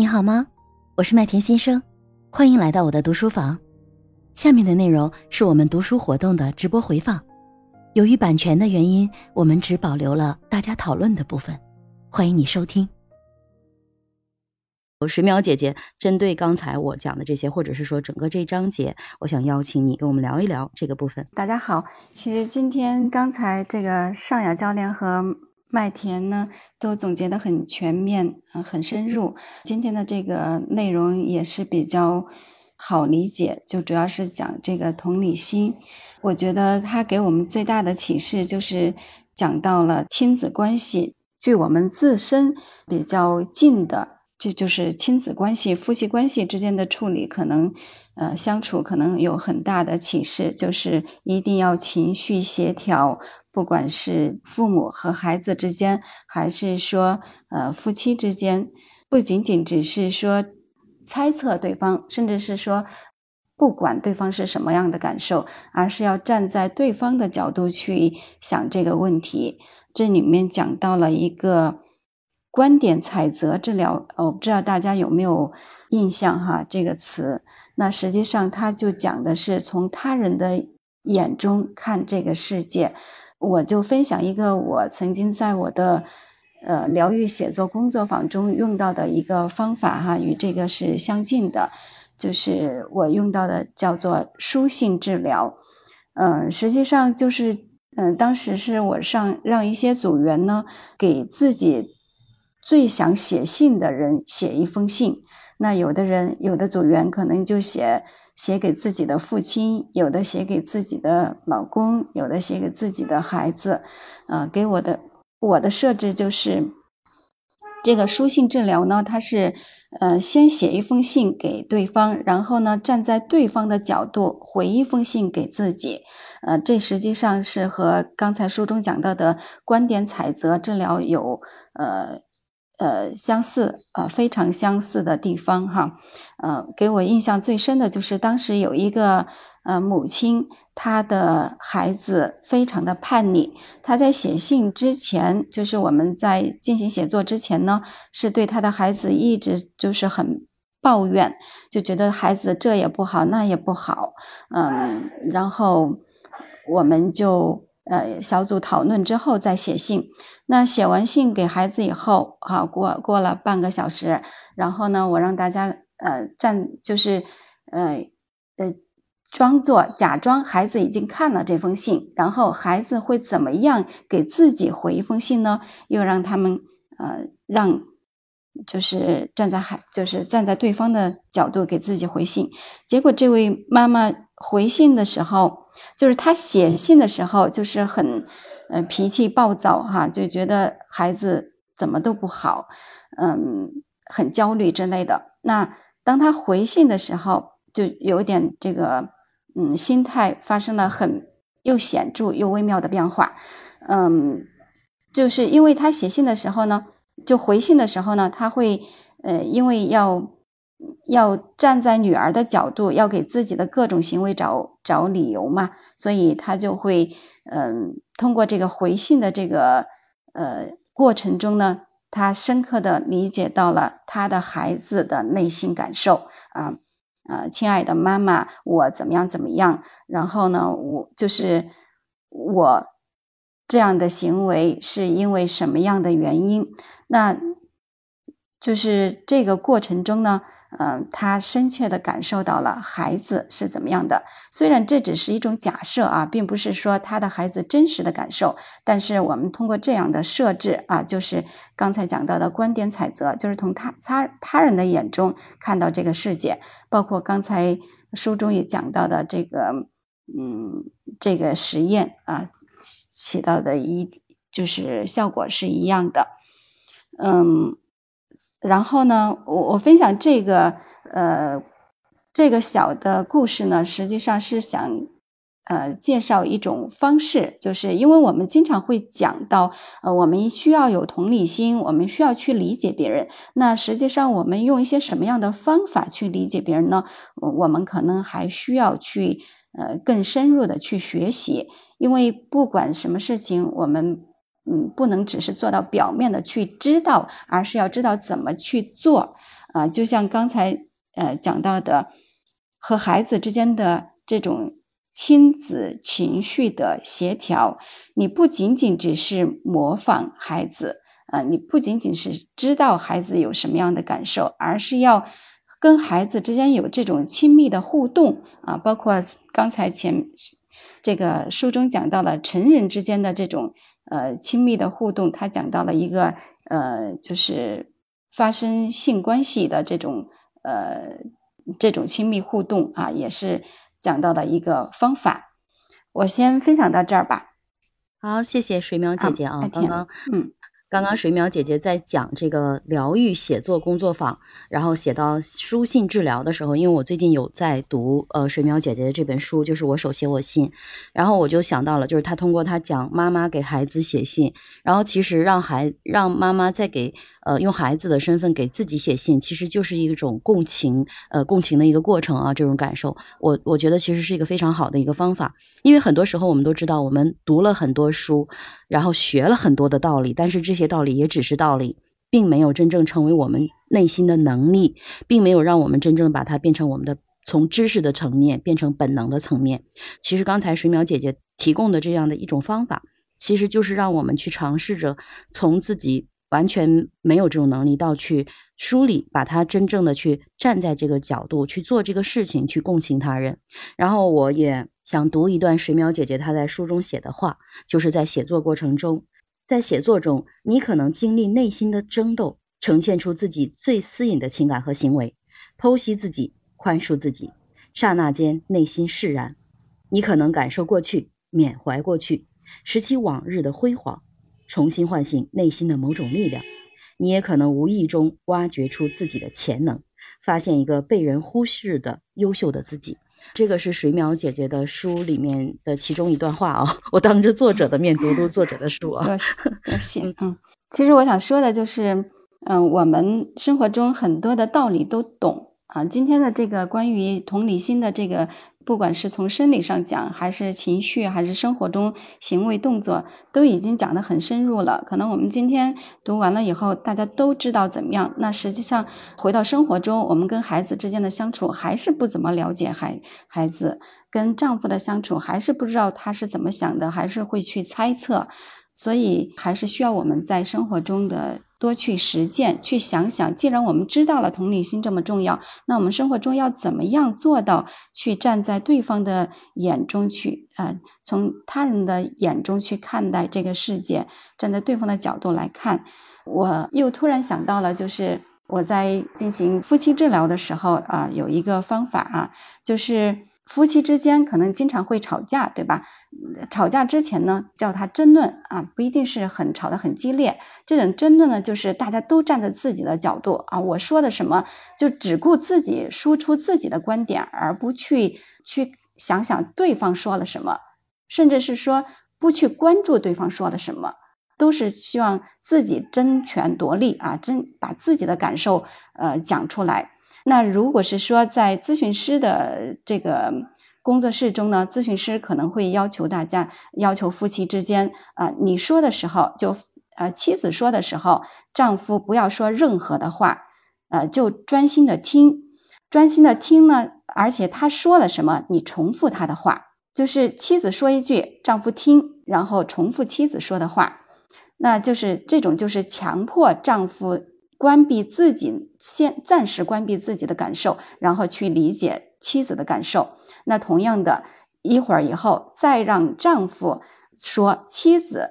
你好吗？我是麦田先生，欢迎来到我的读书房。下面的内容是我们读书活动的直播回放，由于版权的原因，我们只保留了大家讨论的部分。欢迎你收听。十秒姐姐，针对刚才我讲的这些，或者是说整个这章节，我想邀请你跟我们聊一聊这个部分。大家好，其实今天刚才这个尚雅教练和麦田呢都总结的很全面啊，很深入。今天的这个内容也是比较好理解，就主要是讲这个同理心。我觉得他给我们最大的启示就是讲到了亲子关系，距我们自身比较近的。这就是亲子关系、夫妻关系之间的处理，可能，呃，相处可能有很大的启示，就是一定要情绪协调，不管是父母和孩子之间，还是说，呃，夫妻之间，不仅仅只是说猜测对方，甚至是说不管对方是什么样的感受，而是要站在对方的角度去想这个问题。这里面讲到了一个。观点采择治疗，我不知道大家有没有印象哈？这个词，那实际上它就讲的是从他人的眼中看这个世界。我就分享一个我曾经在我的呃疗愈写作工作坊中用到的一个方法哈，与这个是相近的，就是我用到的叫做书信治疗。嗯，实际上就是嗯，当时是我上让一些组员呢给自己。最想写信的人写一封信，那有的人有的组员可能就写写给自己的父亲，有的写给自己的老公，有的写给自己的孩子。啊，给我的我的设置就是这个书信治疗呢，它是呃先写一封信给对方，然后呢站在对方的角度回一封信给自己。呃，这实际上是和刚才书中讲到的观点采择治疗有呃。呃，相似，呃，非常相似的地方哈，呃，给我印象最深的就是当时有一个呃母亲，她的孩子非常的叛逆，她在写信之前，就是我们在进行写作之前呢，是对她的孩子一直就是很抱怨，就觉得孩子这也不好，那也不好，嗯，然后我们就。呃，小组讨论之后再写信。那写完信给孩子以后，好过过了半个小时，然后呢，我让大家呃站，就是呃呃装作假装孩子已经看了这封信，然后孩子会怎么样给自己回一封信呢？又让他们呃让就是站在孩，就是站在对方的角度给自己回信。结果这位妈妈回信的时候。就是他写信的时候，就是很，呃，脾气暴躁哈，就觉得孩子怎么都不好，嗯，很焦虑之类的。那当他回信的时候，就有点这个，嗯，心态发生了很又显著又微妙的变化，嗯，就是因为他写信的时候呢，就回信的时候呢，他会，呃，因为要。要站在女儿的角度，要给自己的各种行为找找理由嘛，所以他就会，嗯，通过这个回信的这个呃过程中呢，他深刻的理解到了他的孩子的内心感受啊啊，亲爱的妈妈，我怎么样怎么样，然后呢，我就是我这样的行为是因为什么样的原因？那就是这个过程中呢。嗯，他深切的感受到了孩子是怎么样的。虽然这只是一种假设啊，并不是说他的孩子真实的感受，但是我们通过这样的设置啊，就是刚才讲到的观点采择，就是从他他他人的眼中看到这个世界，包括刚才书中也讲到的这个，嗯，这个实验啊，起到的一就是效果是一样的，嗯。然后呢，我我分享这个呃这个小的故事呢，实际上是想呃介绍一种方式，就是因为我们经常会讲到呃我们需要有同理心，我们需要去理解别人。那实际上我们用一些什么样的方法去理解别人呢？我们可能还需要去呃更深入的去学习，因为不管什么事情，我们嗯，不能只是做到表面的去知道，而是要知道怎么去做啊。就像刚才呃讲到的，和孩子之间的这种亲子情绪的协调，你不仅仅只是模仿孩子啊，你不仅仅是知道孩子有什么样的感受，而是要跟孩子之间有这种亲密的互动啊。包括刚才前这个书中讲到了成人之间的这种。呃，亲密的互动，他讲到了一个呃，就是发生性关系的这种呃这种亲密互动啊，也是讲到了一个方法。我先分享到这儿吧。好，谢谢水淼姐姐啊，刚刚嗯。刚刚水淼姐姐在讲这个疗愈写作工作坊，然后写到书信治疗的时候，因为我最近有在读呃水淼姐姐的这本书，就是我手写我信，然后我就想到了，就是她通过她讲妈妈给孩子写信，然后其实让孩让妈妈再给。呃，用孩子的身份给自己写信，其实就是一种共情，呃，共情的一个过程啊。这种感受，我我觉得其实是一个非常好的一个方法。因为很多时候我们都知道，我们读了很多书，然后学了很多的道理，但是这些道理也只是道理，并没有真正成为我们内心的能力，并没有让我们真正把它变成我们的从知识的层面变成本能的层面。其实刚才水淼姐姐提供的这样的一种方法，其实就是让我们去尝试着从自己。完全没有这种能力，到去梳理，把它真正的去站在这个角度去做这个事情，去共情他人。然后我也想读一段水淼姐姐她在书中写的话，就是在写作过程中，在写作中，你可能经历内心的争斗，呈现出自己最私隐的情感和行为，剖析自己，宽恕自己，刹那间内心释然。你可能感受过去，缅怀过去，拾起往日的辉煌。重新唤醒内心的某种力量，你也可能无意中挖掘出自己的潜能，发现一个被人忽视的优秀的自己。这个是水淼姐姐的书里面的其中一段话啊，我当着作者的面读读作者的书啊。多谢。嗯，其实我想说的就是，嗯，我们生活中很多的道理都懂啊。今天的这个关于同理心的这个。不管是从生理上讲，还是情绪，还是生活中行为动作，都已经讲得很深入了。可能我们今天读完了以后，大家都知道怎么样。那实际上回到生活中，我们跟孩子之间的相处还是不怎么了解孩孩子，跟丈夫的相处还是不知道他是怎么想的，还是会去猜测。所以还是需要我们在生活中的。多去实践，去想想。既然我们知道了同理心这么重要，那我们生活中要怎么样做到去站在对方的眼中去啊？从他人的眼中去看待这个世界，站在对方的角度来看。我又突然想到了，就是我在进行夫妻治疗的时候啊，有一个方法啊，就是夫妻之间可能经常会吵架，对吧？吵架之前呢，叫他争论啊，不一定是很吵得很激烈。这种争论呢，就是大家都站在自己的角度啊，我说的什么就只顾自己输出自己的观点，而不去去想想对方说了什么，甚至是说不去关注对方说了什么，都是希望自己争权夺利啊，争把自己的感受呃讲出来。那如果是说在咨询师的这个。工作室中呢，咨询师可能会要求大家，要求夫妻之间啊，你说的时候就，呃，妻子说的时候，丈夫不要说任何的话，呃，就专心的听，专心的听呢，而且他说了什么，你重复他的话，就是妻子说一句，丈夫听，然后重复妻子说的话，那就是这种就是强迫丈夫关闭自己，先暂时关闭自己的感受，然后去理解妻子的感受。那同样的，一会儿以后再让丈夫说，妻子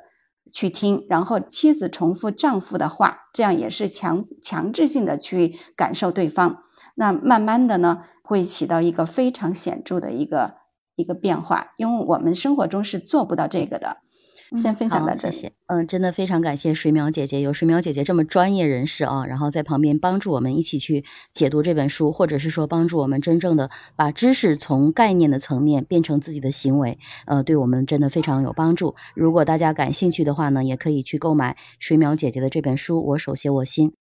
去听，然后妻子重复丈夫的话，这样也是强强制性的去感受对方。那慢慢的呢，会起到一个非常显著的一个一个变化，因为我们生活中是做不到这个的。先分享到这些，嗯，真的非常感谢水淼姐姐，有水淼姐姐这么专业人士啊，然后在旁边帮助我们一起去解读这本书，或者是说帮助我们真正的把知识从概念的层面变成自己的行为，呃，对我们真的非常有帮助。如果大家感兴趣的话呢，也可以去购买水淼姐姐的这本书《我手写我心》，